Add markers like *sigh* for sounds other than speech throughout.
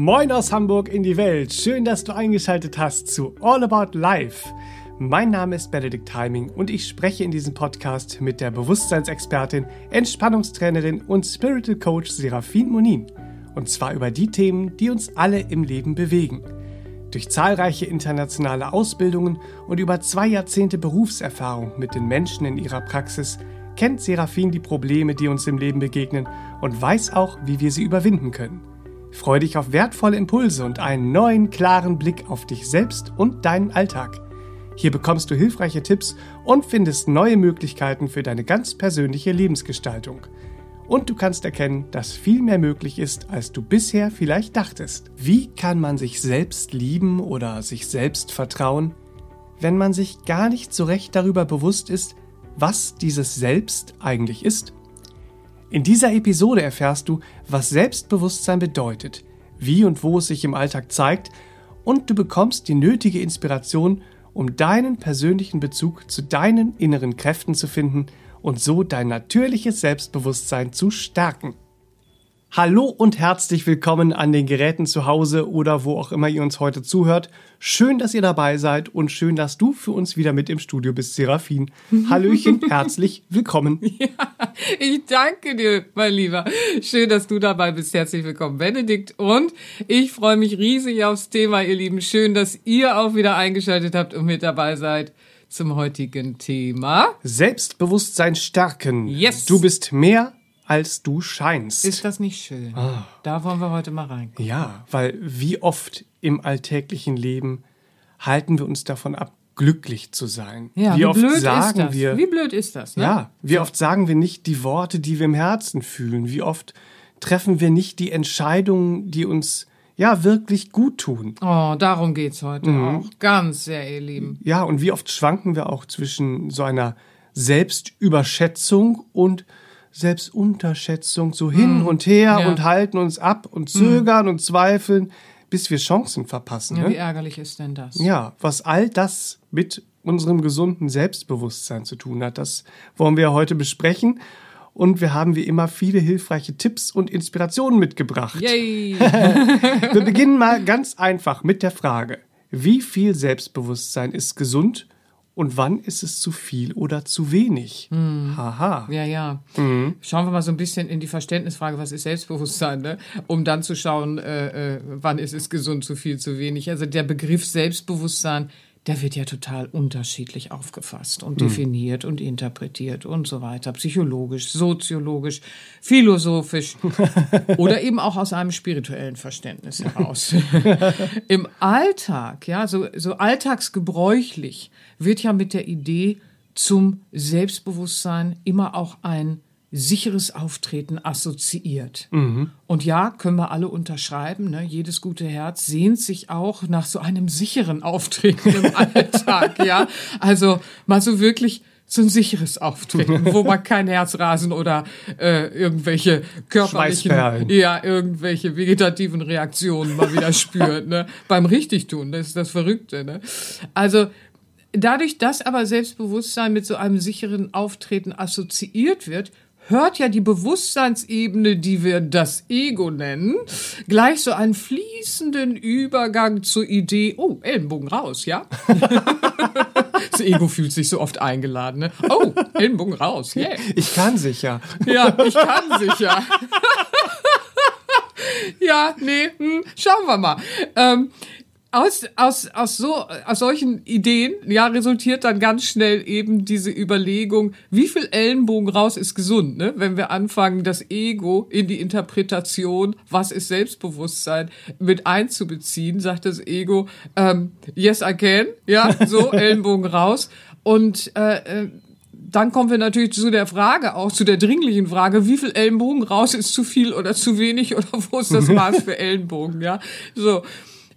Moin aus Hamburg in die Welt. Schön, dass du eingeschaltet hast zu All About Life. Mein Name ist Benedikt Heiming und ich spreche in diesem Podcast mit der Bewusstseinsexpertin, Entspannungstrainerin und Spiritual Coach Serafin Monin. Und zwar über die Themen, die uns alle im Leben bewegen. Durch zahlreiche internationale Ausbildungen und über zwei Jahrzehnte Berufserfahrung mit den Menschen in ihrer Praxis kennt Serafin die Probleme, die uns im Leben begegnen und weiß auch, wie wir sie überwinden können. Freu dich auf wertvolle Impulse und einen neuen, klaren Blick auf dich selbst und deinen Alltag. Hier bekommst du hilfreiche Tipps und findest neue Möglichkeiten für deine ganz persönliche Lebensgestaltung. Und du kannst erkennen, dass viel mehr möglich ist, als du bisher vielleicht dachtest. Wie kann man sich selbst lieben oder sich selbst vertrauen, wenn man sich gar nicht so recht darüber bewusst ist, was dieses Selbst eigentlich ist? In dieser Episode erfährst du, was Selbstbewusstsein bedeutet, wie und wo es sich im Alltag zeigt und du bekommst die nötige Inspiration, um deinen persönlichen Bezug zu deinen inneren Kräften zu finden und so dein natürliches Selbstbewusstsein zu stärken. Hallo und herzlich willkommen an den Geräten zu Hause oder wo auch immer ihr uns heute zuhört. Schön, dass ihr dabei seid und schön, dass du für uns wieder mit im Studio bist, Serafin. Hallöchen, *laughs* herzlich willkommen. Ja, ich danke dir, mein Lieber. Schön, dass du dabei bist. Herzlich willkommen, Benedikt. Und ich freue mich riesig aufs Thema, ihr Lieben. Schön, dass ihr auch wieder eingeschaltet habt und mit dabei seid zum heutigen Thema. Selbstbewusstsein stärken. Yes. Du bist mehr als du scheinst. Ist das nicht schön? Da wollen wir heute mal rein. ja, weil wie oft im alltäglichen Leben halten wir uns davon ab, glücklich zu sein. Ja, wie, wie, oft blöd sagen ist das? wir, wie blöd ist das? Ne? ja, wie oft sagen wir nicht die Worte, die wir im Herzen fühlen? Wie oft treffen wir nicht die Entscheidungen, die uns ja wirklich gut tun? Oh, darum geht's heute auch. Ganz sehr, ihr Lieben. Ja, und wie oft schwanken wir auch zwischen so einer Selbstüberschätzung und Selbstunterschätzung so hin und her Mhm. Ja. Mhm. und halten uns ab und zögern und zweifeln, bis wir Chancen verpassen. Ja, ne? wie ärgerlich ist denn das? Ja, was all das mit unserem gesunden Selbstbewusstsein zu tun hat, das wollen wir heute besprechen. Und wir haben wie immer viele hilfreiche Tipps und Inspirationen mitgebracht. Yay! *laughs* Wir beginnen mal ganz einfach mit der Frage, wie viel Selbstbewusstsein ist gesund und wann ist es zu viel oder zu wenig? Haha. Ja, ja. Mhm. Schauen wir mal so ein bisschen in die Verständnisfrage, was ist Selbstbewusstsein, ne? um dann zu schauen, äh, äh, wann ist es gesund, zu viel, zu wenig. Also der Begriff Selbstbewusstsein, der wird ja total unterschiedlich aufgefasst und Mhm. definiert und interpretiert und so weiter. Psychologisch, soziologisch, philosophisch *laughs* oder eben auch aus einem spirituellen Verständnis *laughs* heraus. *laughs* Im Alltag, ja, so, so alltagsgebräuchlich wird ja mit der Idee zum Selbstbewusstsein immer auch ein sicheres Auftreten assoziiert. Und ja, können wir alle unterschreiben, ne? jedes gute Herz sehnt sich auch nach so einem sicheren Auftreten im *laughs* Alltag, ja. Also mal so wirklich so ein sicheres Auftreten, *laughs* wo man kein Herzrasen oder äh, irgendwelche körperlichen, ja, irgendwelche vegetativen Reaktionen mal wieder spürt, ne? *laughs* Beim Richtigtun, das ist das Verrückte, ne? Also, dadurch, dass aber Selbstbewusstsein mit so einem sicheren Auftreten assoziiert wird, hört ja die Bewusstseinsebene, die wir das Ego nennen, gleich so einen fließenden Übergang zur Idee, oh, Ellenbogen raus, ja? *laughs* das Ego fühlt sich so oft eingeladen, ne? Oh, Ellenbogen raus, yeah. Ich kann sicher. Ja, ich kann sicher. *laughs* ja, nee, hm, schauen wir mal. Ähm, aus, aus, aus, so, aus solchen Ideen ja, resultiert dann ganz schnell eben diese Überlegung, wie viel Ellenbogen raus ist gesund, ne? wenn wir anfangen, das Ego in die Interpretation, was ist Selbstbewusstsein, mit einzubeziehen, sagt das Ego, ähm, yes I can, ja, so, *laughs* Ellenbogen raus. Und äh, äh, dann kommen wir natürlich zu der Frage auch, zu der dringlichen Frage, wie viel Ellenbogen raus ist zu viel oder zu wenig oder wo ist das Maß für *laughs* Ellenbogen, ja? So.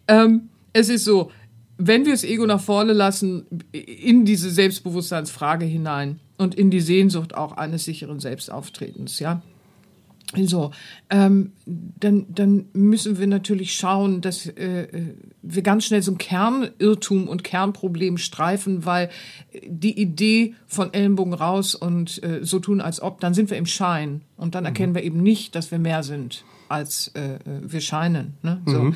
Ähm, es ist so, wenn wir das Ego nach vorne lassen, in diese Selbstbewusstseinsfrage hinein und in die Sehnsucht auch eines sicheren Selbstauftretens, ja, so, ähm, dann, dann müssen wir natürlich schauen, dass äh, wir ganz schnell so ein Kernirrtum und Kernproblem streifen, weil die Idee von Ellenbogen raus und äh, so tun als ob, dann sind wir im Schein und dann erkennen wir eben nicht, dass wir mehr sind als äh, wir scheinen. Ne? So.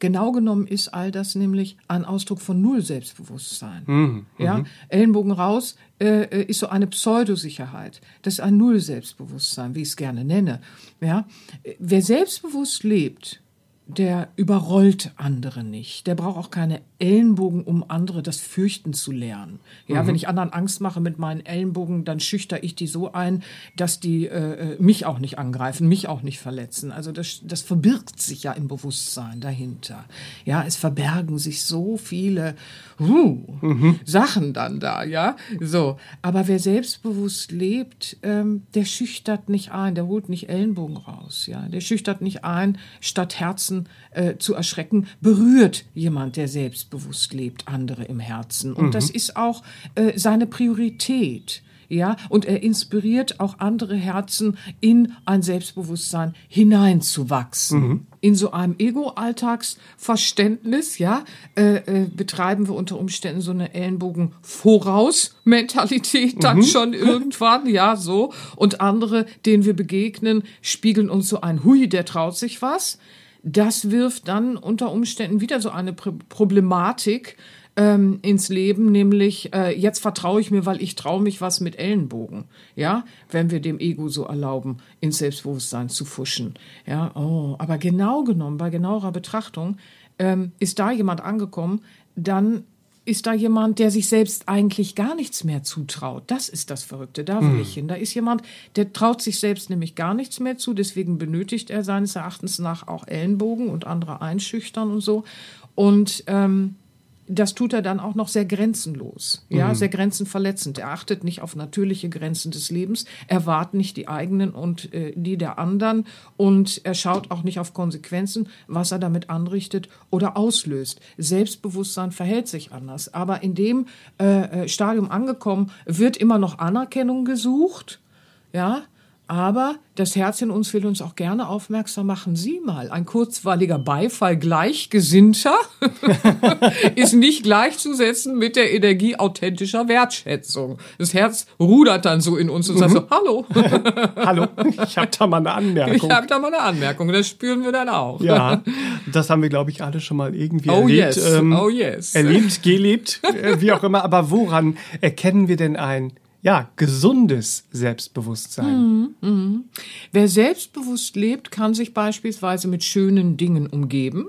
Genau genommen ist all das nämlich ein Ausdruck von Null Selbstbewusstsein. Ja, Ellenbogen raus äh, äh, ist so eine Pseudosicherheit. Das ist ein Null Selbstbewusstsein, wie ich es gerne nenne. Ja, wer selbstbewusst lebt, der überrollt andere nicht. Der braucht auch keine Ellenbogen, um andere das Fürchten zu lernen. Ja, wenn ich anderen Angst mache mit meinen Ellenbogen, dann schüchter ich die so ein, dass die äh, äh, mich auch nicht angreifen, mich auch nicht verletzen. Also das, das verbirgt sich ja im Bewusstsein dahinter. Ja, es verbergen sich so viele uh, Sachen dann da, ja. So, aber wer selbstbewusst lebt, ähm, der schüchtert nicht ein, der holt nicht Ellenbogen raus, ja. Der schüchtert nicht ein, statt Herzen äh, zu erschrecken, berührt jemand, der selbstbewusst lebt, andere im Herzen. Und das ist auch äh, seine Priorität. Ja, und er inspiriert auch andere Herzen in ein Selbstbewusstsein hineinzuwachsen. In so einem Ego-Alltagsverständnis, ja, äh, äh, betreiben wir unter Umständen so eine Ellenbogen-Voraus-Mentalität dann schon *laughs* irgendwann, ja, so. Und andere, denen wir begegnen, spiegeln uns so ein, hui, der traut sich was das wirft dann unter Umständen wieder so eine Pr- Problematik ähm, ins Leben, nämlich äh, jetzt vertraue ich mir, weil ich traue mich was mit Ellenbogen. Ja, wenn wir dem Ego so erlauben, ins Selbstbewusstsein zu fuschen. Ja, oh, aber genau genommen, bei genauerer Betrachtung, ähm, ist da jemand angekommen, dann ist da jemand, der sich selbst eigentlich gar nichts mehr zutraut. Das ist das Verrückte, da will ich hin. Da ist jemand, der traut sich selbst nämlich gar nichts mehr zu, deswegen benötigt er seines Erachtens nach auch Ellenbogen und andere einschüchtern und so. Und ähm, das tut er dann auch noch sehr grenzenlos, ja, sehr grenzenverletzend. Er achtet nicht auf natürliche Grenzen des Lebens, er wahrt nicht die eigenen und äh, die der anderen und er schaut auch nicht auf Konsequenzen, was er damit anrichtet oder auslöst. Selbstbewusstsein verhält sich anders, aber in dem äh, äh, Stadium angekommen wird immer noch Anerkennung gesucht, ja, aber das Herz in uns will uns auch gerne aufmerksam machen. Sieh mal, ein kurzweiliger Beifall Gleichgesinnter *laughs* ist nicht gleichzusetzen mit der Energie authentischer Wertschätzung. Das Herz rudert dann so in uns und sagt so, hallo, *laughs* Hallo, ich habe da mal eine Anmerkung. ich habe da mal eine Anmerkung. Das spüren wir dann auch. Ja, das haben wir, glaube ich, alle schon mal irgendwie Oh erlebt. yes, ähm, oh yes. Erlebt, gelebt, äh, wie auch immer. Aber woran erkennen wir denn ein, ja, gesundes Selbstbewusstsein? Wer selbstbewusst lebt, kann sich beispielsweise mit schönen Dingen umgeben,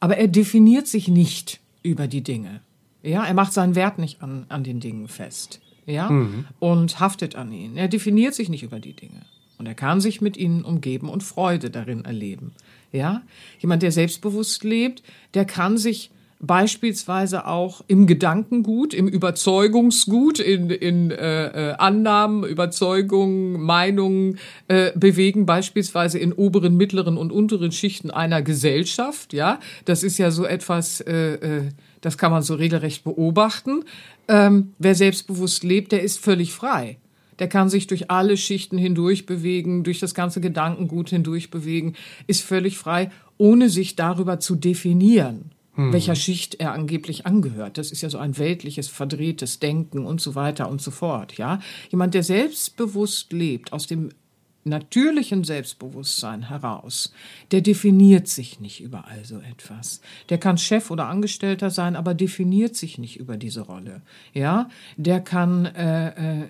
aber er definiert sich nicht über die Dinge. Ja, er macht seinen Wert nicht an, an den Dingen fest. Ja, und haftet an ihnen. Er definiert sich nicht über die Dinge. Und er kann sich mit ihnen umgeben und Freude darin erleben. Ja, jemand, der selbstbewusst lebt, der kann sich beispielsweise auch im Gedankengut, im Überzeugungsgut, in, in äh, äh, Annahmen, Überzeugungen, Meinungen äh, bewegen, beispielsweise in oberen, mittleren und unteren Schichten einer Gesellschaft. Ja, das ist ja so etwas, äh, äh, das kann man so regelrecht beobachten. Ähm, wer selbstbewusst lebt, der ist völlig frei. Der kann sich durch alle Schichten hindurch bewegen, durch das ganze Gedankengut hindurch bewegen, ist völlig frei, ohne sich darüber zu definieren, welcher Schicht er angeblich angehört. Das ist ja so ein weltliches, verdrehtes Denken und so weiter und so fort, ja. Jemand, der selbstbewusst lebt, aus dem natürlichen Selbstbewusstsein heraus, der definiert sich nicht über all so etwas. Der kann Chef oder Angestellter sein, aber definiert sich nicht über diese Rolle. Ja, der kann äh, äh,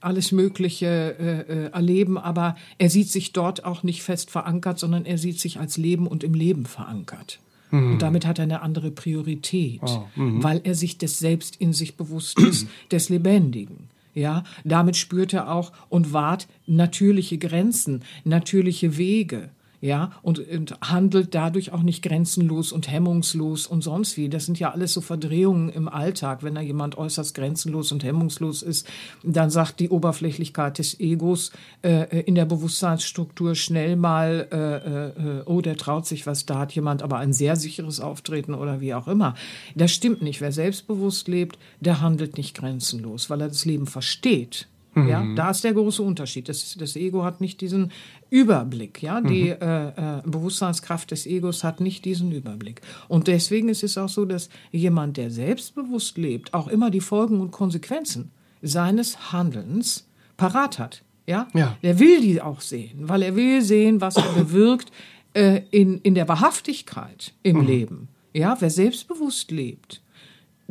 alles Mögliche äh, äh, erleben, aber er sieht sich dort auch nicht fest verankert, sondern er sieht sich als Leben und im Leben verankert. Und damit hat er eine andere Priorität, weil er sich des Selbst in sich bewusst ist, *clears throat* des Lebendigen. Ja, damit spürt er auch und wahrt natürliche Grenzen, natürliche Wege. Ja, und, und handelt dadurch auch nicht grenzenlos und hemmungslos und sonst wie. Das sind ja alles so Verdrehungen im Alltag. Wenn da jemand äußerst grenzenlos und hemmungslos ist, dann sagt die Oberflächlichkeit des Egos äh, in der Bewusstseinsstruktur schnell mal, äh, äh, oh, der traut sich was, da hat jemand aber ein sehr sicheres Auftreten oder wie auch immer. Das stimmt nicht. Wer selbstbewusst lebt, der handelt nicht grenzenlos, weil er das Leben versteht. Ja, da ist der große Unterschied. Das, das Ego hat nicht diesen Überblick. Ja, die äh, äh, Bewusstseinskraft des Egos hat nicht diesen Überblick. Und deswegen ist es auch so, dass jemand, der selbstbewusst lebt, auch immer die Folgen und Konsequenzen seines Handelns parat hat. Ja? Ja. Der will die auch sehen, weil er will sehen, was er bewirkt äh, in, in der Wahrhaftigkeit im Leben. Ja, wer selbstbewusst lebt,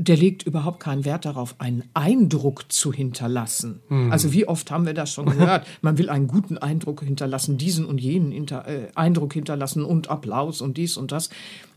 der legt überhaupt keinen Wert darauf, einen Eindruck zu hinterlassen. Also wie oft haben wir das schon gehört? *laughs* Man will einen guten Eindruck hinterlassen, diesen und jenen hinter, äh, Eindruck hinterlassen und Applaus und dies und das.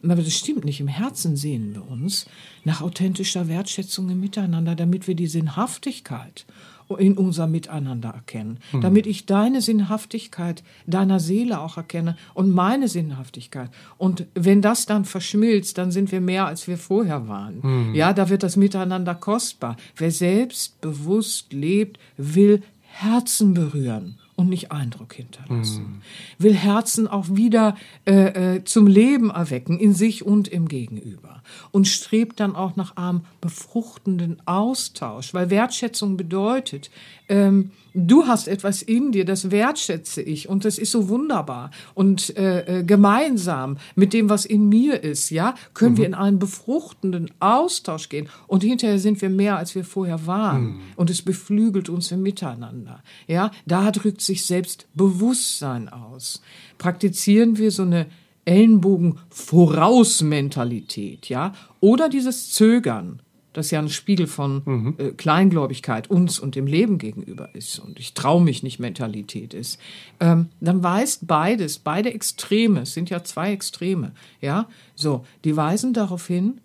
Aber das stimmt nicht. Im Herzen sehen wir uns nach authentischer Wertschätzung im Miteinander, damit wir die Sinnhaftigkeit in unser Miteinander erkennen, damit ich deine Sinnhaftigkeit deiner Seele auch erkenne und meine Sinnhaftigkeit. Und wenn das dann verschmilzt, dann sind wir mehr, als wir vorher waren. Ja, da wird das Miteinander kostbar. Wer selbstbewusst lebt, will Herzen berühren und nicht Eindruck hinterlassen. Will Herzen auch wieder äh, äh, zum Leben erwecken, in sich und im Gegenüber. Und strebt dann auch nach einem befruchtenden Austausch, weil Wertschätzung bedeutet, ähm, du hast etwas in dir, das wertschätze ich und das ist so wunderbar. Und äh, äh, gemeinsam mit dem, was in mir ist, ja, können wir in einen befruchtenden Austausch gehen. Und hinterher sind wir mehr, als wir vorher waren. Und es beflügelt uns im Miteinander. Ja, da drückt sich Selbstbewusstsein aus. Praktizieren wir so eine Ellenbogen-Voraus-Mentalität, ja, oder dieses Zögern, das ja ein Spiegel von äh, Kleingläubigkeit uns und dem Leben gegenüber ist und ich traue mich nicht Mentalität ist, ähm, dann weist beides, beide Extreme, es sind ja zwei Extreme, ja, so, die weisen darauf hin,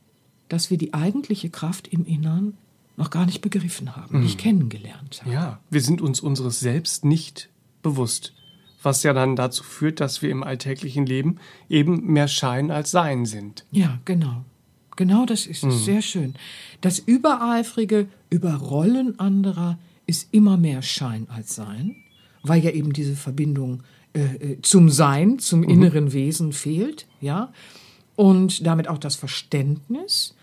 dass wir die eigentliche Kraft im Innern noch gar nicht begriffen haben, nicht kennengelernt haben. Ja, wir sind uns unseres Selbst nicht bewusst. Was ja dann dazu führt, dass wir im alltäglichen Leben eben mehr Schein als Sein sind. Ja, genau. Genau das ist es. Sehr schön. Das übereifrige Überrollen anderer ist immer mehr Schein als Sein, weil ja eben diese Verbindung äh, äh, zum Sein, zum inneren Wesen fehlt, ja. Und damit auch das Verständnis.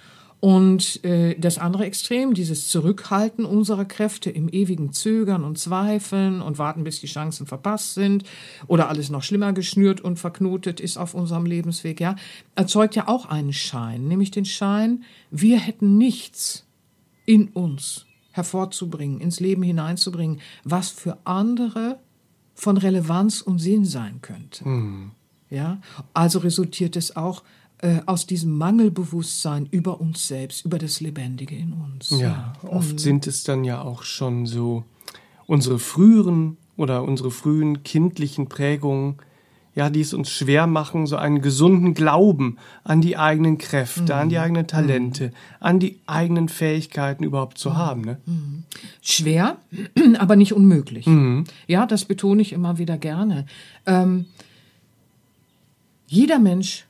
Und äh, das andere Extrem, dieses Zurückhalten unserer Kräfte im ewigen Zögern und Zweifeln und warten, bis die Chancen verpasst sind oder alles noch schlimmer geschnürt und verknotet ist auf unserem Lebensweg, ja, erzeugt ja auch einen Schein, nämlich den Schein, wir hätten nichts in uns hervorzubringen, ins Leben hineinzubringen, was für andere von Relevanz und Sinn sein könnte. Ja, also resultiert es auch äh, aus diesem Mangelbewusstsein über uns selbst, über das Lebendige in uns. Ja, oft sind es dann ja auch schon so unsere früheren oder unsere frühen kindlichen Prägungen, ja, die es uns schwer machen, so einen gesunden Glauben an die eigenen Kräfte, an die eigenen Talente, an die eigenen Fähigkeiten überhaupt zu haben. Ne? Schwer, *clears throat* aber nicht unmöglich. Ja, das betone ich immer wieder gerne. Ähm, jeder Mensch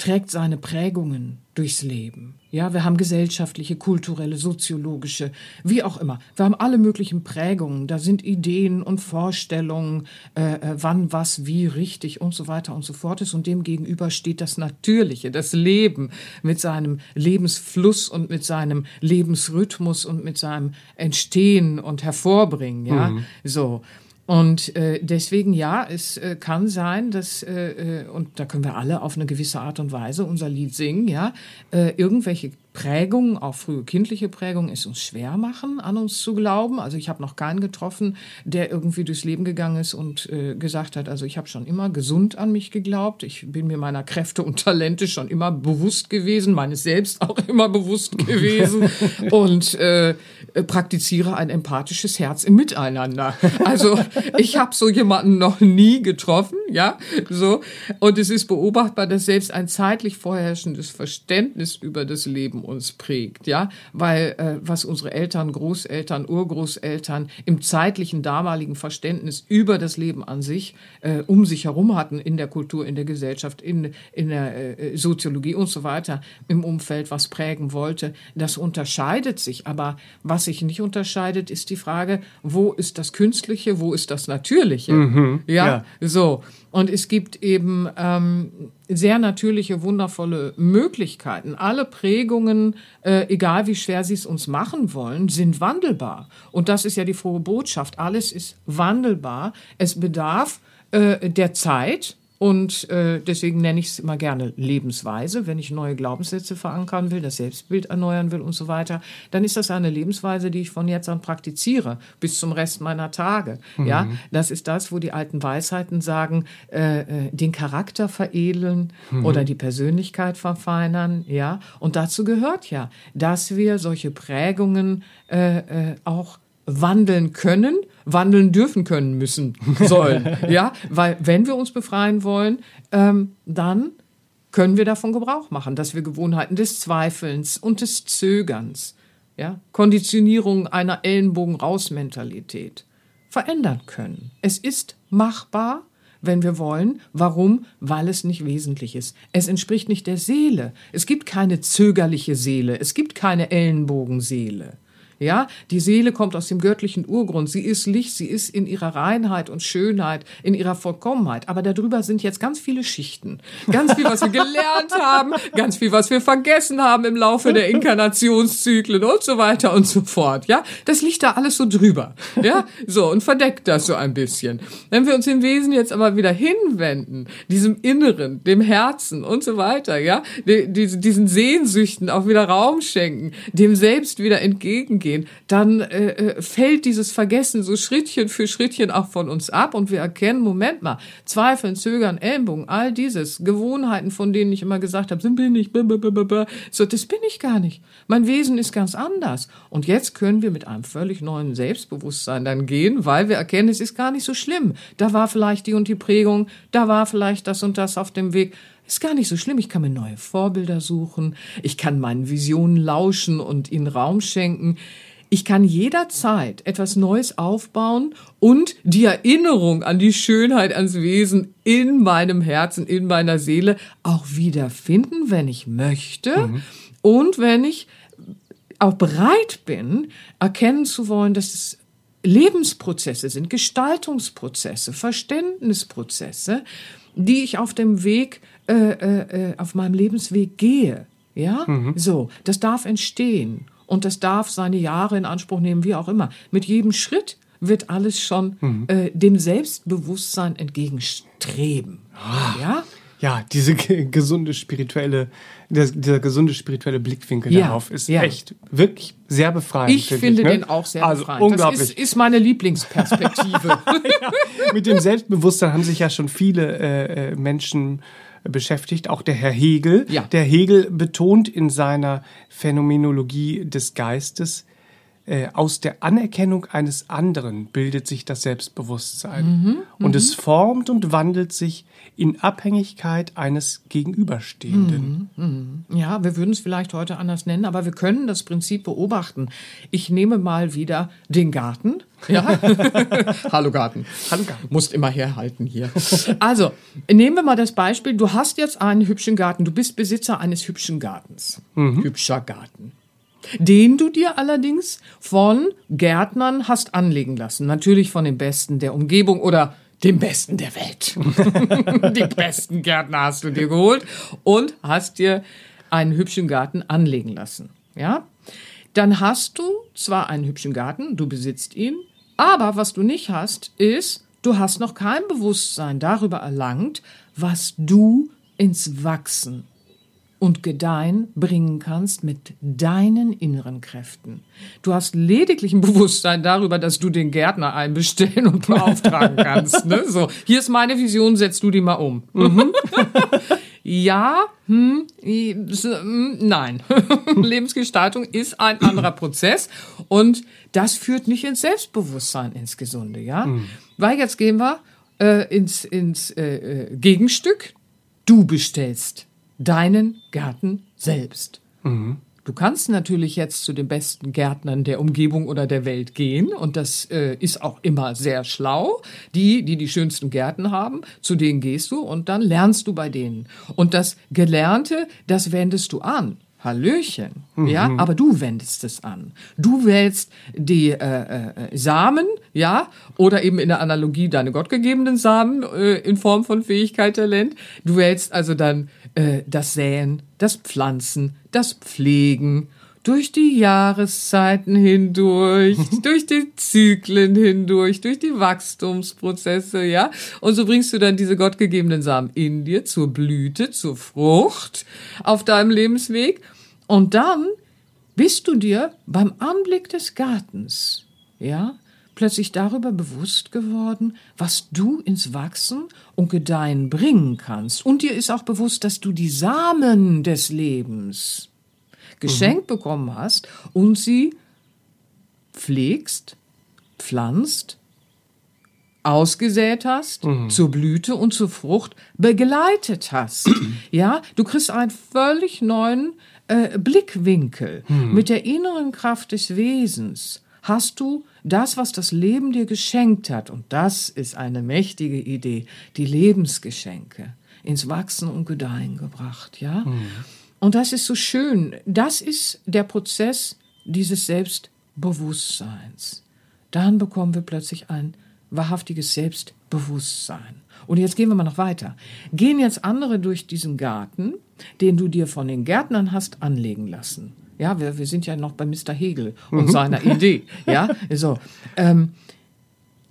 trägt seine Prägungen durchs Leben. Ja, wir haben gesellschaftliche, kulturelle, soziologische, wie auch immer. Wir haben alle möglichen Prägungen. Da sind Ideen und Vorstellungen, äh, äh, wann was wie richtig und so weiter und so fort ist. Und dem gegenüber steht das Natürliche, das Leben mit seinem Lebensfluss und mit seinem Lebensrhythmus und mit seinem Entstehen und Hervorbringen. Ja, so. Und äh, deswegen ja, es äh, kann sein, dass, äh, äh, und da können wir alle auf eine gewisse Art und Weise unser Lied singen, ja, äh, irgendwelche Prägungen, auch frühe kindliche Prägungen, es uns schwer machen, an uns zu glauben. Also ich habe noch keinen getroffen, der irgendwie durchs Leben gegangen ist und äh, gesagt hat, also ich habe schon immer gesund an mich geglaubt, ich bin mir meiner Kräfte und Talente schon immer bewusst gewesen, meines Selbst auch immer bewusst gewesen. *laughs* Und äh, äh, praktiziere ein empathisches Herz im Miteinander. Also ich habe so jemanden noch nie getroffen, ja, so. Und es ist beobachtbar, dass selbst ein zeitlich vorherrschendes Verständnis über das Leben uns prägt, ja, weil äh, was unsere Eltern, Großeltern, Urgroßeltern im zeitlichen damaligen Verständnis über das Leben an sich äh, um sich herum hatten in der Kultur, in der Gesellschaft, in, in der äh, Soziologie und so weiter, im Umfeld, was prägen wollte, das unterscheidet sich. Aber was sich nicht unterscheidet, ist die Frage, wo ist das Künstliche, wo ist das Natürliche? ja, ja. so. Und es gibt eben ähm, sehr natürliche, wundervolle Möglichkeiten. Alle Prägungen, äh, egal wie schwer sie es uns machen wollen, sind wandelbar. Und das ist ja die frohe Botschaft. Alles ist wandelbar. Es bedarf äh, der Zeit Und äh, deswegen nenne ich es immer gerne Lebensweise. Wenn ich neue Glaubenssätze verankern will, das Selbstbild erneuern will und so weiter, dann ist das eine Lebensweise, die ich von jetzt an praktiziere, bis zum Rest meiner Tage. Mhm. Ja, das ist das, wo die alten Weisheiten sagen, äh, äh, den Charakter veredeln mhm. oder die Persönlichkeit verfeinern. Ja, und dazu gehört ja, dass wir solche Prägungen äh, äh, auch wandeln können, wandeln dürfen können müssen sollen. *laughs* ja, weil wenn wir uns befreien wollen, ähm, dann können wir davon Gebrauch machen, dass wir Gewohnheiten des Zweifelns und des Zögerns, ja, Konditionierung einer Ellenbogen-Raus-Mentalität verändern können. Es ist machbar, wenn wir wollen. Warum? Weil es nicht wesentlich ist. Es entspricht nicht der Seele. Es gibt keine zögerliche Seele. Es gibt keine Ellenbogenseele. Ja, die Seele kommt aus dem göttlichen Urgrund. Sie ist Licht, sie ist in ihrer Reinheit und Schönheit, in ihrer Vollkommenheit. Aber darüber sind jetzt ganz viele Schichten. Ganz viel, was wir gelernt haben, ganz viel, was wir vergessen haben im Laufe der Inkarnationszyklen und so weiter und so fort. Ja, das liegt da alles so drüber. Ja, so und verdeckt das so ein bisschen. Wenn wir uns im Wesen jetzt aber wieder hinwenden, diesem Inneren, dem Herzen und so weiter, ja, diesen Sehnsüchten auch wieder Raum schenken, dem Selbst wieder entgegengehen, gehen, dann äh, äh, fällt dieses Vergessen so Schrittchen für Schrittchen auch von uns ab und wir erkennen, Moment mal, Zweifeln, Zögern, Ellenbogen, all dieses, Gewohnheiten, von denen ich immer gesagt habe, sind bin ich, so, das bin ich gar nicht. Mein Wesen ist ganz anders. Und jetzt können wir mit einem völlig neuen Selbstbewusstsein dann gehen, weil wir erkennen, es ist gar nicht so schlimm. Da war vielleicht die und die Prägung, da war vielleicht das und das auf dem Weg. Ist gar nicht so schlimm. Ich kann mir neue Vorbilder suchen. Ich kann meinen Visionen lauschen und ihnen Raum schenken. Ich kann jederzeit etwas Neues aufbauen und die Erinnerung an die Schönheit, ans Wesen in meinem Herzen, in meiner Seele auch wiederfinden, wenn ich möchte mhm. und wenn ich auch bereit bin, erkennen zu wollen, dass es Lebensprozesse sind, Gestaltungsprozesse, Verständnisprozesse, die ich auf dem Weg äh, äh, äh, auf meinem Lebensweg gehe. Ja, mhm. so, das darf entstehen und das darf seine Jahre in Anspruch nehmen, wie auch immer. Mit jedem Schritt wird alles schon mhm. äh, dem Selbstbewusstsein entgegenstreben. Ah. Ja, ja, diese gesunde spirituelle, der, dieser gesunde spirituelle Blickwinkel ja, darauf ist ja. echt wirklich sehr befreiend. Ich find finde ich, ne? den auch sehr also befreiend. Unglaublich. Das ist, ist meine Lieblingsperspektive. *laughs* ja, mit dem Selbstbewusstsein haben sich ja schon viele äh, äh Menschen beschäftigt, auch der Herr Hegel. Ja. Der Hegel betont in seiner Phänomenologie des Geistes, äh, aus der Anerkennung eines anderen bildet sich das Selbstbewusstsein. Mhm, und es mhm. formt und wandelt sich in Abhängigkeit eines Gegenüberstehenden. Mhm, mhm. Ja, wir würden es vielleicht heute anders nennen, aber wir können das Prinzip beobachten. Ich nehme mal wieder den Garten. Ja. *laughs* Hallo Garten. Hallo Garten. Musst immer herhalten hier. Also, nehmen wir mal das Beispiel. Du hast jetzt einen hübschen Garten. Du bist Besitzer eines hübschen Gartens. Mhm. Hübscher Garten den du dir allerdings von Gärtnern hast anlegen lassen. Natürlich von den Besten der Umgebung oder dem Besten der Welt. *laughs* Die besten Gärtner hast du dir geholt und hast dir einen hübschen Garten anlegen lassen. Ja? Dann hast du zwar einen hübschen Garten, du besitzt ihn, aber was du nicht hast, ist, du hast noch kein Bewusstsein darüber erlangt, was du ins Wachsen und Gedeihen bringen kannst mit deinen inneren Kräften. Du hast lediglich ein Bewusstsein darüber, dass du den Gärtner einbestellen und beauftragen *laughs* kannst. Ne? So, hier ist meine Vision, setzt du die mal um. Mhm. *laughs* ja, hm, hm nein. *laughs* Lebensgestaltung ist ein anderer Prozess und das führt nicht ins Selbstbewusstsein, ins Gesunde, ja. Mhm. Weil jetzt gehen wir äh, ins, ins äh, äh Gegenstück. Du bestellst deinen Garten selbst. Mhm. Du kannst natürlich jetzt zu den besten Gärtnern der Umgebung oder der Welt gehen und das äh, ist auch immer sehr schlau. Die, die die schönsten Gärten haben, zu denen gehst du und dann lernst du bei denen. Und das Gelernte, das wendest du an. Hallöchen, mhm. ja, aber du wendest es an. Du wählst die äh, äh, Samen, ja, oder eben in der Analogie deine gottgegebenen Samen äh, in Form von Fähigkeit, Talent. Du wählst also dann äh, das Säen, das Pflanzen, das Pflegen. Durch die Jahreszeiten hindurch, *laughs* durch die Zyklen hindurch, durch die Wachstumsprozesse, ja. Und so bringst du dann diese gottgegebenen Samen in dir zur Blüte, zur Frucht auf deinem Lebensweg. Und dann bist du dir beim Anblick des Gartens, ja, plötzlich darüber bewusst geworden, was du ins Wachsen und Gedeihen bringen kannst. Und dir ist auch bewusst, dass du die Samen des Lebens geschenkt mhm. bekommen hast und sie pflegst, pflanzt, ausgesät hast, mhm. zur Blüte und zur Frucht begleitet hast. *clears throat* ja, du kriegst einen völlig neuen äh, Blickwinkel mhm. mit der inneren Kraft des Wesens. Hast du das, was das Leben dir geschenkt hat, und das ist eine mächtige Idee, die Lebensgeschenke ins Wachsen und Gedeihen gebracht, ja? Mhm. Und das ist so schön. Das ist der Prozess dieses Selbstbewusstseins. Dann bekommen wir plötzlich ein wahrhaftiges Selbstbewusstsein. Und jetzt gehen wir mal noch weiter. Gehen jetzt andere durch diesen Garten, den du dir von den Gärtnern hast anlegen lassen. Ja, wir, wir sind ja noch bei Mr. Hegel und mhm. seiner Idee. Ja, *laughs* so. Ähm,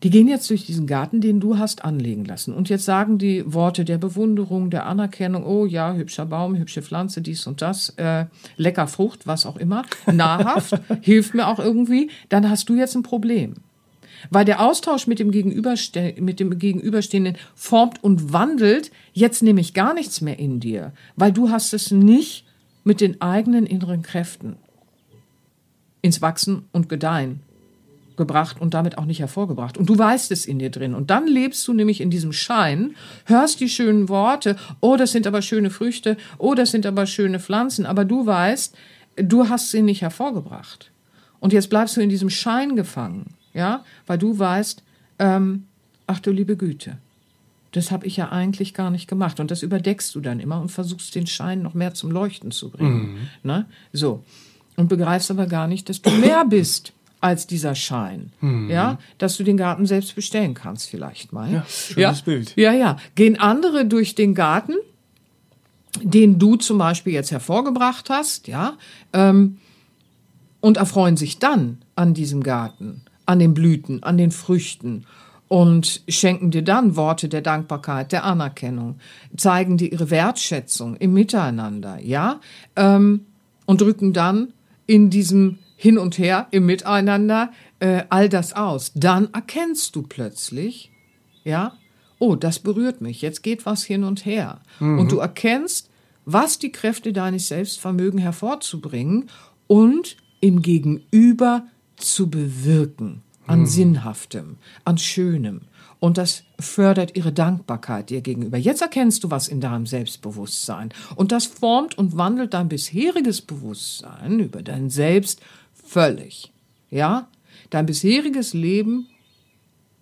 die gehen jetzt durch diesen Garten, den du hast anlegen lassen. Und jetzt sagen die Worte der Bewunderung, der Anerkennung, oh ja, hübscher Baum, hübsche Pflanze, dies und das, äh, lecker Frucht, was auch immer, nahrhaft, *laughs* hilft mir auch irgendwie. Dann hast du jetzt ein Problem. Weil der Austausch mit dem, Gegenüberste mit dem Gegenüberstehenden formt und wandelt jetzt nämlich gar nichts mehr in dir. Weil du hast es nicht mit den eigenen inneren Kräften ins Wachsen und Gedeihen gebracht und damit auch nicht hervorgebracht. Und du weißt es in dir drin. Und dann lebst du nämlich in diesem Schein, hörst die schönen Worte, oh, das sind aber schöne Früchte, oh, das sind aber schöne Pflanzen, aber du weißt, du hast sie nicht hervorgebracht. Und jetzt bleibst du in diesem Schein gefangen, ja, weil du weißt, ähm, ach du liebe Güte, das habe ich ja eigentlich gar nicht gemacht. Und das überdeckst du dann immer und versuchst den Schein noch mehr zum Leuchten zu bringen. Mhm. Ne? So. Und begreifst aber gar nicht, dass du mehr bist als dieser Schein. Mhm. Ja, dass du den Garten selbst bestellen kannst, vielleicht mal. Ja, schönes ja. Bild. Ja, ja. Gehen andere durch den Garten, den du zum Beispiel jetzt hervorgebracht hast, ja, ähm, und erfreuen sich dann an diesem Garten, an den Blüten, an den Früchten und schenken dir dann Worte der Dankbarkeit, der Anerkennung, zeigen dir ihre Wertschätzung im Miteinander, ja, ähm, und drücken dann in diesem hin und her im Miteinander äh, all das aus. Dann erkennst du plötzlich, ja, oh, das berührt mich, jetzt geht was hin und her. Mhm. Und du erkennst, was die Kräfte deines Selbstvermögen hervorzubringen und im Gegenüber zu bewirken, an mhm. Sinnhaftem, an Schönem. Und das fördert ihre Dankbarkeit dir gegenüber. Jetzt erkennst du was in deinem Selbstbewusstsein. Und das formt und wandelt dein bisheriges Bewusstsein über dein Selbst Völlig. Ja? Dein bisheriges Leben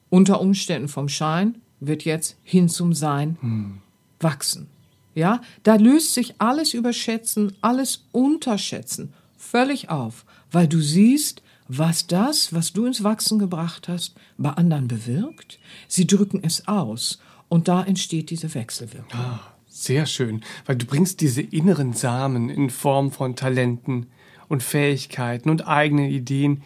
unter Umständen vom Schein wird jetzt hin zum Sein hm. wachsen. Ja? Da löst sich alles Überschätzen, alles Unterschätzen völlig auf, weil du siehst, was das, was du ins Wachsen gebracht hast, bei anderen bewirkt. Sie drücken es aus und da entsteht diese Wechselwirkung. Ah, sehr schön, weil du bringst diese inneren Samen in Form von Talenten, und Fähigkeiten und eigenen Ideen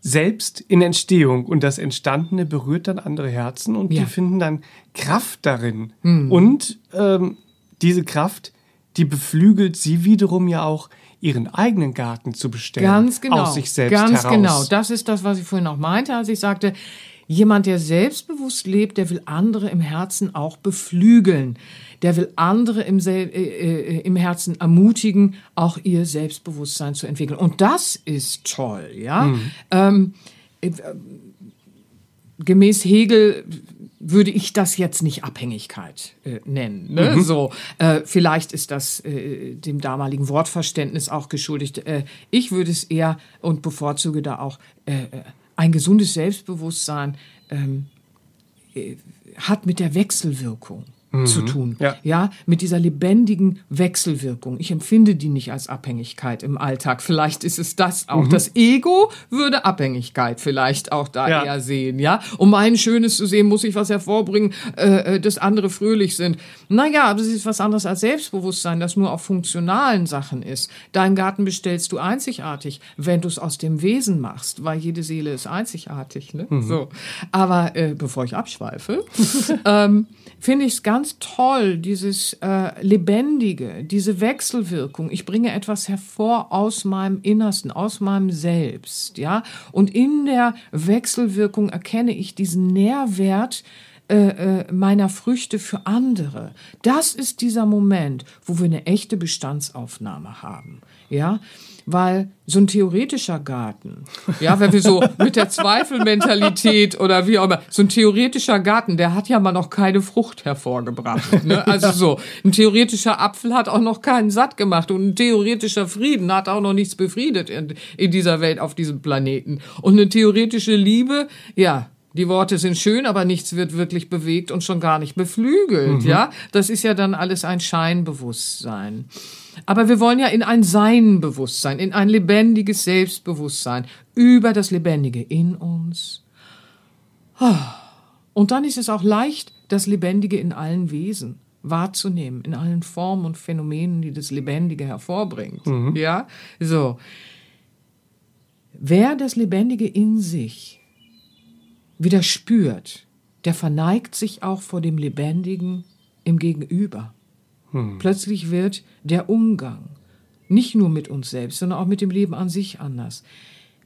selbst in Entstehung und das Entstandene berührt dann andere Herzen und ja. die finden dann Kraft darin. Mhm. Und ähm, diese Kraft, die beflügelt sie wiederum ja auch, ihren eigenen Garten zu bestellen. Ganz genau. Aus sich selbst Ganz heraus. genau. Das ist das, was ich vorhin auch meinte, als ich sagte, jemand, der selbstbewusst lebt, der will andere im Herzen auch beflügeln der will andere im, äh, äh, im Herzen ermutigen, auch ihr Selbstbewusstsein zu entwickeln. Und das ist toll, ja. Mhm. Ähm, äh, gemäß Hegel würde ich das jetzt nicht Abhängigkeit äh, nennen. Ne? Mhm. So, äh, vielleicht ist das äh, dem damaligen Wortverständnis auch geschuldigt. Äh, ich würde es eher und bevorzuge da auch äh, ein gesundes Selbstbewusstsein ähm, äh, hat mit der Wechselwirkung zu tun. Ja. ja, mit dieser lebendigen Wechselwirkung. Ich empfinde die nicht als Abhängigkeit im Alltag. Vielleicht ist es das auch. Das Ego würde Abhängigkeit vielleicht auch da Ja. eher sehen, ja. Um mein Schönes zu sehen, muss ich was hervorbringen, äh, äh, dass andere fröhlich sind. Naja, aber das ist was anderes als Selbstbewusstsein, das nur auf funktionalen Sachen ist. Deinen Garten bestellst du einzigartig, wenn du es aus dem Wesen machst, weil jede Seele ist einzigartig, ne? So. Aber äh, bevor ich abschweife, *laughs* ähm, finde ich es ganz toll, dieses äh, Lebendige, diese Wechselwirkung. Ich bringe etwas hervor aus meinem Innersten, aus meinem Selbst, ja. Und in der Wechselwirkung erkenne ich diesen Nährwert äh, äh, meiner Früchte für andere. Das ist dieser Moment, wo wir eine echte Bestandsaufnahme haben, ja. Weil so ein theoretischer Garten, ja, wenn wir so *laughs* mit der Zweifelmentalität oder wie auch immer, so ein theoretischer Garten, der hat ja mal noch keine Frucht hervorgebracht. Ne? Also so, ein theoretischer Apfel hat auch noch keinen satt gemacht und ein theoretischer Frieden hat auch noch nichts befriedet in, in dieser Welt, auf diesem Planeten. Und eine theoretische Liebe, ja, die Worte sind schön, aber nichts wird wirklich bewegt und schon gar nicht beflügelt, ja? Das ist ja dann alles ein Scheinbewusstsein. Aber wir wollen ja in ein Sein-Bewusstsein, in ein lebendiges Selbstbewusstsein über das Lebendige in uns. Und dann ist es auch leicht, das Lebendige in allen Wesen wahrzunehmen, in allen Formen und Phänomenen, die das Lebendige hervorbringt. Ja, so. Wer das Lebendige in sich wieder spürt, der verneigt sich auch vor dem Lebendigen im Gegenüber. Plötzlich wird der Umgang nicht nur mit uns selbst, sondern auch mit dem Leben an sich anders.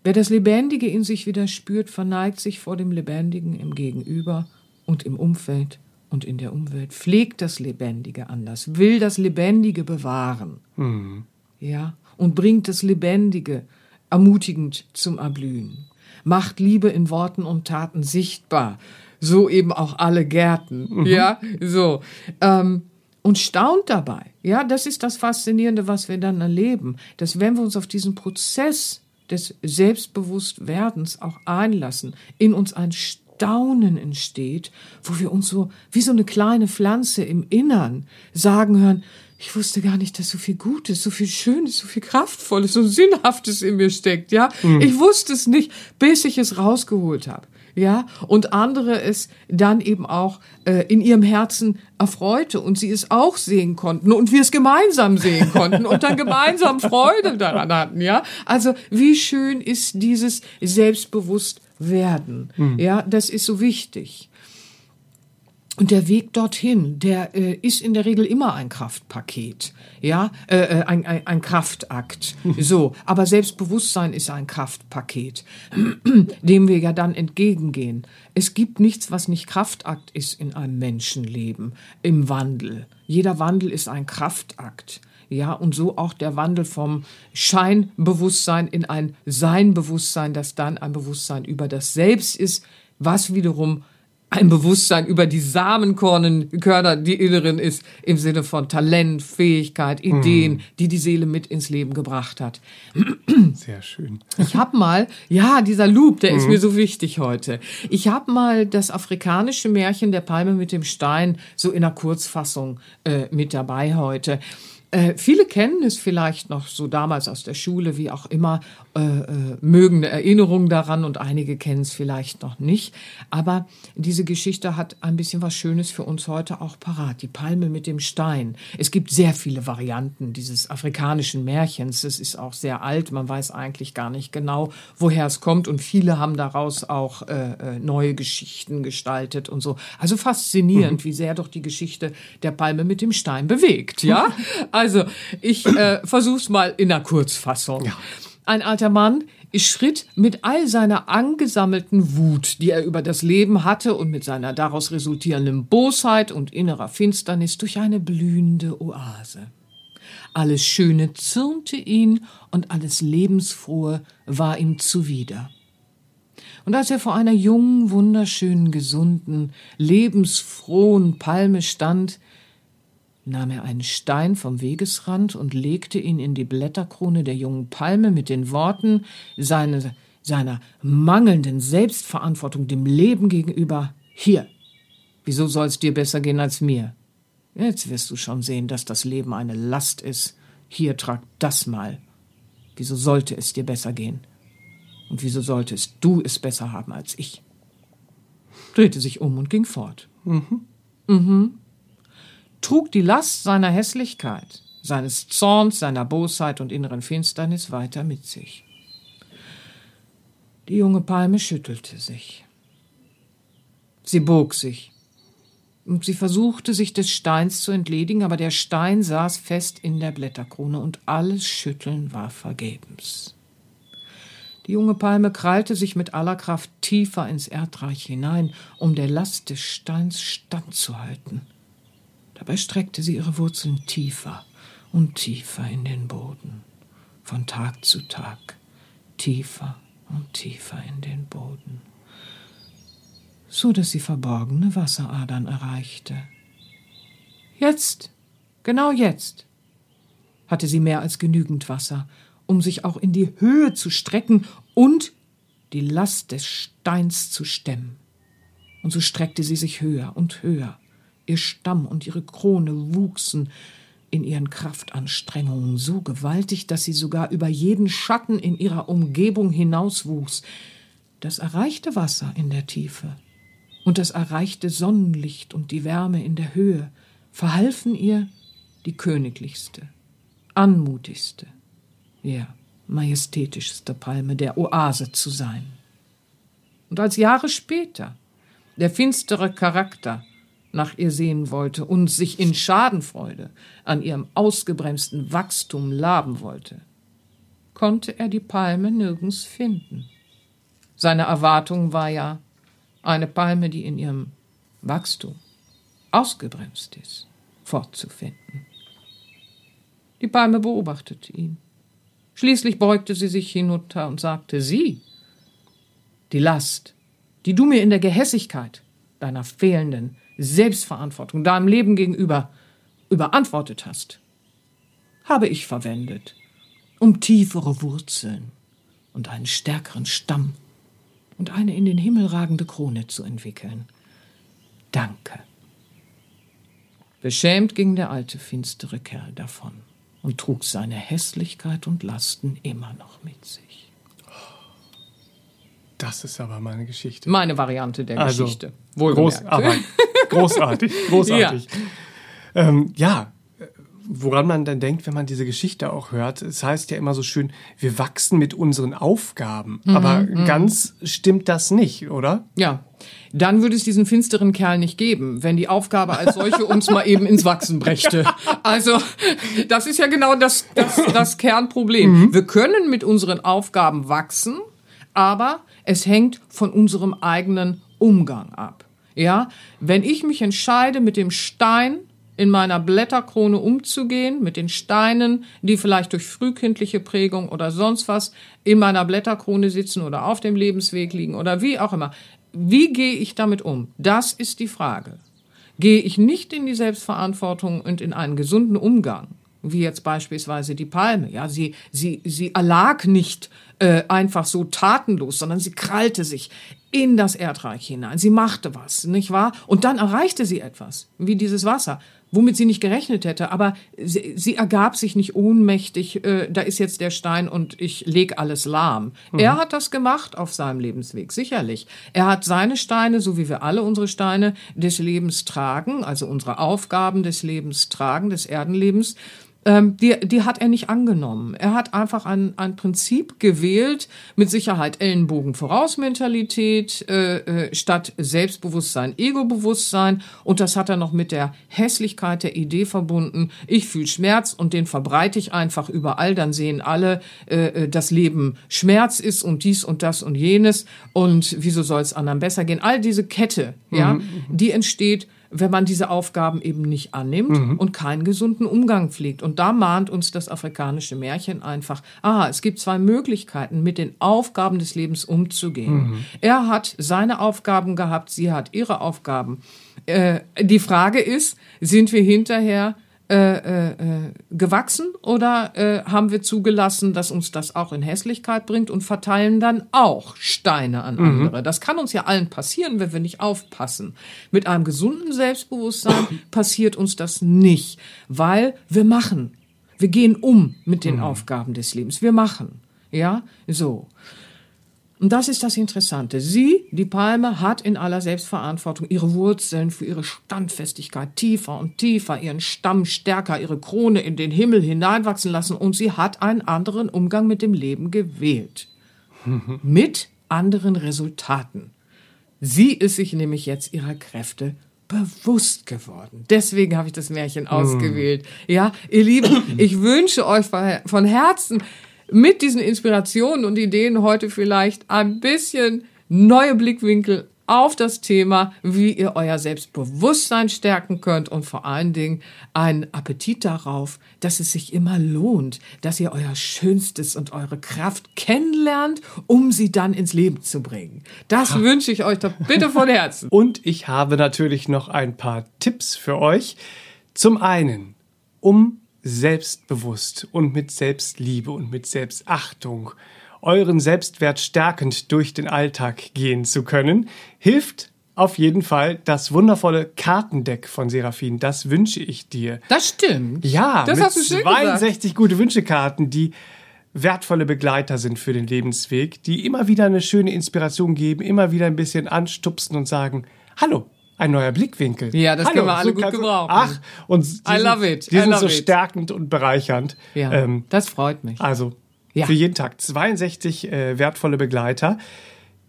Wer das Lebendige in sich wieder spürt, verneigt sich vor dem Lebendigen im Gegenüber und im Umfeld und in der Umwelt, pflegt das Lebendige anders, will das Lebendige bewahren. Ja, und bringt das Lebendige ermutigend zum Erblühen. Macht Liebe in Worten und Taten sichtbar. So eben auch alle Gärten. Ja, so. Ähm, und staunt dabei. Ja, das ist das Faszinierende, was wir dann erleben, dass wenn wir uns auf diesen Prozess des Selbstbewusstwerdens auch einlassen, in uns ein Staunen entsteht, wo wir uns so wie so eine kleine Pflanze im Innern sagen hören, ich wusste gar nicht, dass so viel Gutes, so viel Schönes, so viel Kraftvolles, so Sinnhaftes in mir steckt, ja. Ich wusste es nicht, bis ich es rausgeholt habe. Ja, und andere es dann eben auch äh, in ihrem Herzen erfreute und sie es auch sehen konnten und wir es gemeinsam sehen konnten und dann gemeinsam Freude daran hatten, ja. Also wie schön ist dieses Selbstbewusstwerden, ja, das ist so wichtig. Und der Weg dorthin, der äh, ist in der Regel immer ein Kraftpaket, ja, äh, äh, ein, ein, ein Kraftakt. *laughs* So, aber Selbstbewusstsein ist ein Kraftpaket, *clears throat* dem wir ja dann entgegengehen. Es gibt nichts, was nicht Kraftakt ist in einem Menschenleben, im Wandel. Jeder Wandel ist ein Kraftakt. Ja, und so auch der Wandel vom Scheinbewusstsein in ein Seinbewusstsein, das dann ein Bewusstsein über das Selbst ist, was wiederum ein Bewusstsein über die Samenkörner, die inneren ist, im Sinne von Talent, Fähigkeit, Ideen, die die Seele mit ins Leben gebracht hat. Sehr schön. Ich habe mal, ja, dieser Loop, der ist mir so wichtig heute. Ich habe mal das afrikanische Märchen der Palme mit dem Stein so in einer Kurzfassung äh, mit dabei heute. Äh, viele kennen es vielleicht noch so damals aus der Schule, wie auch immer, äh, äh, mögen eine Erinnerung daran und einige kennen es vielleicht noch nicht. Aber diese Geschichte hat ein bisschen was Schönes für uns heute auch parat. Die Palme mit dem Stein. Es gibt sehr viele Varianten dieses afrikanischen Märchens. Es ist auch sehr alt. Man weiß eigentlich gar nicht genau, woher es kommt. Und viele haben daraus auch äh, äh, neue Geschichten gestaltet und so. Also faszinierend, wie sehr doch die Geschichte der Palme mit dem Stein bewegt. Ja, *laughs* also ich äh, versuch's mal in einer Kurzfassung. Ein alter Mann schritt mit all seiner angesammelten Wut, die er über das Leben hatte und mit seiner daraus resultierenden Bosheit und innerer Finsternis durch eine blühende Oase. Alles Schöne zürnte ihn und alles Lebensfrohe war ihm zuwider. Und als er vor einer jungen, wunderschönen, gesunden, lebensfrohen Palme stand, nahm er einen Stein vom Wegesrand und legte ihn in die Blätterkrone der jungen Palme mit den Worten seine, seiner mangelnden Selbstverantwortung dem Leben gegenüber Hier, wieso soll es dir besser gehen als mir? Jetzt wirst du schon sehen, dass das Leben eine Last ist. Hier trag das mal. Wieso sollte es dir besser gehen? Und wieso solltest du es besser haben als ich? Drehte sich um und ging fort. Mhm. Mhm. Trug die Last seiner Hässlichkeit, seines Zorns, seiner Bosheit und inneren Finsternis weiter mit sich. Die junge Palme schüttelte sich. Sie bog sich, und sie versuchte, sich des Steins zu entledigen, aber der Stein saß fest in der Blätterkrone, und alles Schütteln war vergebens. Die junge Palme krallte sich mit aller Kraft tiefer ins Erdreich hinein, um der Last des Steins standzuhalten. Dabei streckte sie ihre Wurzeln tiefer und tiefer in den Boden, von Tag zu Tag, tiefer und tiefer in den Boden so dass sie verborgene Wasseradern erreichte. Jetzt, genau jetzt, hatte sie mehr als genügend Wasser, um sich auch in die Höhe zu strecken und die Last des Steins zu stemmen. Und so streckte sie sich höher und höher. Ihr Stamm und ihre Krone wuchsen in ihren Kraftanstrengungen so gewaltig, dass sie sogar über jeden Schatten in ihrer Umgebung hinauswuchs. Das erreichte Wasser in der Tiefe und das erreichte Sonnenlicht und die Wärme in der Höhe verhalfen ihr, die königlichste, anmutigste, ja, majestätischste Palme der Oase zu sein. Und als Jahre später der finstere Charakter nach ihr sehen wollte und sich in Schadenfreude an ihrem ausgebremsten Wachstum laben wollte, konnte er die Palme nirgends finden. Seine Erwartung war ja, eine Palme, die in ihrem Wachstum ausgebremst ist, fortzufinden. Die Palme beobachtete ihn. Schließlich beugte sie sich hinunter und sagte, Sie, die Last, die du mir in der Gehässigkeit deiner fehlenden Selbstverantwortung deinem Leben gegenüber überantwortet hast, habe ich verwendet, um tiefere Wurzeln und einen stärkeren Stamm und eine in den Himmel ragende Krone zu entwickeln. Danke. Beschämt ging der alte finstere Kerl davon und trug seine Hässlichkeit und Lasten immer noch mit sich. Das ist aber meine Geschichte. Meine Variante der also, Geschichte. Groß, aber *laughs* *laughs* großartig, großartig. Ja. Ähm, ja, woran man dann denkt, wenn man diese Geschichte auch hört. Es heißt ja immer so schön, wir wachsen mit unseren Aufgaben. Mhm, Aber mhm. ganz stimmt das nicht, oder? Ja. Dann würde es diesen finsteren Kerl nicht geben, wenn die Aufgabe als solche *laughs* uns mal eben ins Wachsen brächte. Also, das ist ja genau das, das, das Kernproblem. Mhm. Wir können mit unseren Aufgaben wachsen, aber es hängt von unserem eigenen Umgang ab. Ja, wenn ich mich entscheide, mit dem Stein in meiner Blätterkrone umzugehen, mit den Steinen, die vielleicht durch frühkindliche Prägung oder sonst was in meiner Blätterkrone sitzen oder auf dem Lebensweg liegen oder wie auch immer. Wie gehe ich damit um? Das ist die Frage. Gehe ich nicht in die Selbstverantwortung und in einen gesunden Umgang, wie jetzt beispielsweise die Palme, ja, sie, sie, sie erlag nicht äh, einfach so tatenlos, sondern sie krallte sich in das Erdreich hinein. Sie machte was, nicht wahr? Und dann erreichte sie etwas, wie dieses Wasser womit sie nicht gerechnet hätte. Aber sie, sie ergab sich nicht ohnmächtig, äh, da ist jetzt der Stein und ich leg alles lahm. Mhm. Er hat das gemacht auf seinem Lebensweg, sicherlich. Er hat seine Steine, so wie wir alle unsere Steine des Lebens tragen, also unsere Aufgaben des Lebens tragen, des Erdenlebens, ähm, die, die hat er nicht angenommen. Er hat einfach ein, ein Prinzip gewählt, mit Sicherheit Ellenbogen Vorausmentalität äh, äh, statt Selbstbewusstsein, Ego-Bewusstsein und das hat er noch mit der Hässlichkeit der Idee verbunden. Ich fühle Schmerz und den verbreite ich einfach überall, dann sehen alle, äh, äh das Leben Schmerz ist und dies und das und jenes und wieso soll es anderen besser gehen? All diese Kette, ja, mhm. die entsteht wenn man diese Aufgaben eben nicht annimmt mhm. und keinen gesunden Umgang pflegt. Und da mahnt uns das afrikanische Märchen einfach, aha, es gibt zwei Möglichkeiten, mit den Aufgaben des Lebens umzugehen. Mhm. Er hat seine Aufgaben gehabt, sie hat ihre Aufgaben. Äh, die Frage ist, sind wir hinterher äh, äh, äh, gewachsen oder äh, haben wir zugelassen, dass uns das auch in Hässlichkeit bringt und verteilen dann auch Steine an andere? Das kann uns ja allen passieren, wenn wir nicht aufpassen. Mit einem gesunden Selbstbewusstsein *clears throat* passiert uns das nicht, weil wir machen. Wir gehen um mit den Aufgaben des Lebens. Wir machen. Ja, so. Und das ist das Interessante. Sie, die Palme, hat in aller Selbstverantwortung ihre Wurzeln für ihre Standfestigkeit tiefer und tiefer, ihren Stamm stärker, ihre Krone in den Himmel hineinwachsen lassen und sie hat einen anderen Umgang mit dem Leben gewählt. *laughs* mit anderen Resultaten. Sie ist sich nämlich jetzt ihrer Kräfte bewusst geworden. Deswegen habe ich das Märchen ausgewählt. Ja, ihr Lieben, ich wünsche euch von Herzen, mit diesen Inspirationen und Ideen heute vielleicht ein bisschen neue Blickwinkel auf das Thema, wie ihr euer Selbstbewusstsein stärken könnt und vor allen Dingen einen Appetit darauf, dass es sich immer lohnt, dass ihr euer Schönstes und eure Kraft kennenlernt, um sie dann ins Leben zu bringen. Das wünsche ich euch doch bitte von Herzen. *laughs* Und ich habe natürlich noch ein paar Tipps für euch. Zum einen, um selbstbewusst und mit Selbstliebe und mit Selbstachtung euren Selbstwert stärkend durch den Alltag gehen zu können, hilft auf jeden Fall das wundervolle Kartendeck von Seraphin. Das wünsche ich dir. Das stimmt. Ja, das mit hast du schön 62 gute Wünschekarten, die wertvolle Begleiter sind für den Lebensweg, die immer wieder eine schöne Inspiration geben, immer wieder ein bisschen anstupsen und sagen, hallo, ein neuer Blickwinkel. Ja, das Hallo, können wir alle gut kannst du- gebrauchen. Ach, und die I sind, love it. Die I sind so it. stärkend und bereichernd. Ja, Ähm, das freut mich. also Ja. für jeden Tag 62 äh, wertvolle Begleiter.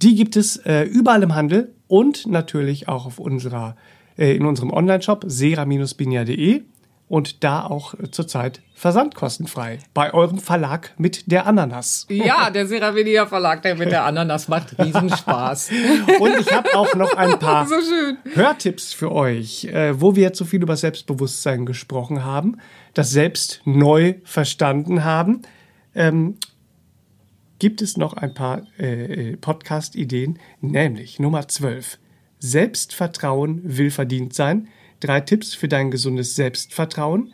Die gibt es äh, überall im Handel und natürlich auch auf unserer, äh, in unserem Online-Shop sera-binia.de und da auch äh, zurzeit versandkostenfrei bei eurem Verlag mit der Ananas. Ja, der Seravinia Verlag, der mit der Ananas macht Riesenspaß. *laughs* Und ich habe auch noch ein paar So. Hörtipps für euch, äh, wo wir jetzt so viel über Selbstbewusstsein gesprochen haben, das Selbst neu verstanden haben. Ähm, gibt es noch ein paar äh, äh, Podcast-Ideen, nämlich Nummer 12. Selbstvertrauen will verdient sein. Drei Tipps für dein gesundes Selbstvertrauen.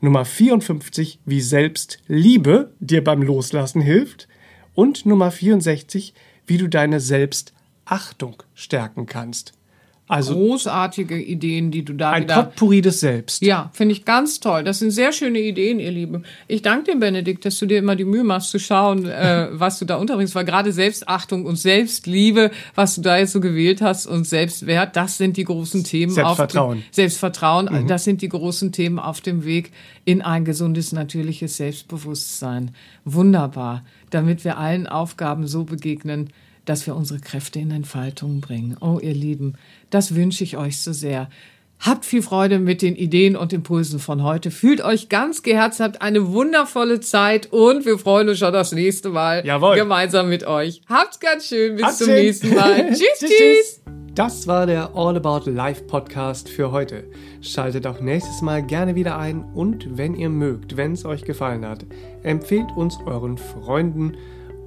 Nummer 54, wie Selbstliebe dir beim Loslassen hilft. Und Nummer 64, wie du deine Selbstachtung stärken kannst. Also Großartige Ideen, die du da ein wieder Potpourri des Selbst. Ja, finde ich ganz toll. Das sind sehr schöne Ideen, ihr Lieben. Ich danke dir, Benedikt, dass du dir immer die Mühe machst zu schauen, äh, *laughs* was du da unterbringst. Weil gerade Selbstachtung und Selbstliebe, was du da jetzt so gewählt hast und Selbstwert, das sind die großen Themen. Selbstvertrauen. Auf dem, Selbstvertrauen, das sind die großen Themen auf dem Weg in ein gesundes, natürliches Selbstbewusstsein. Wunderbar, damit wir allen Aufgaben so begegnen, dass wir unsere Kräfte in Entfaltung bringen. Oh, ihr Lieben, das wünsche ich euch so sehr. Habt viel Freude mit den Ideen und Impulsen von heute. Fühlt euch ganz geherzt, habt eine wundervolle Zeit und wir freuen uns schon das nächste Mal Jawohl. gemeinsam mit euch. Habt's ganz schön. Bis zum Aktien. nächsten Mal. *laughs* tschüss, tschüss. Das war der All About Life Podcast für heute. Schaltet auch nächstes Mal gerne wieder ein und wenn ihr mögt, wenn es euch gefallen hat, empfehlt uns euren Freunden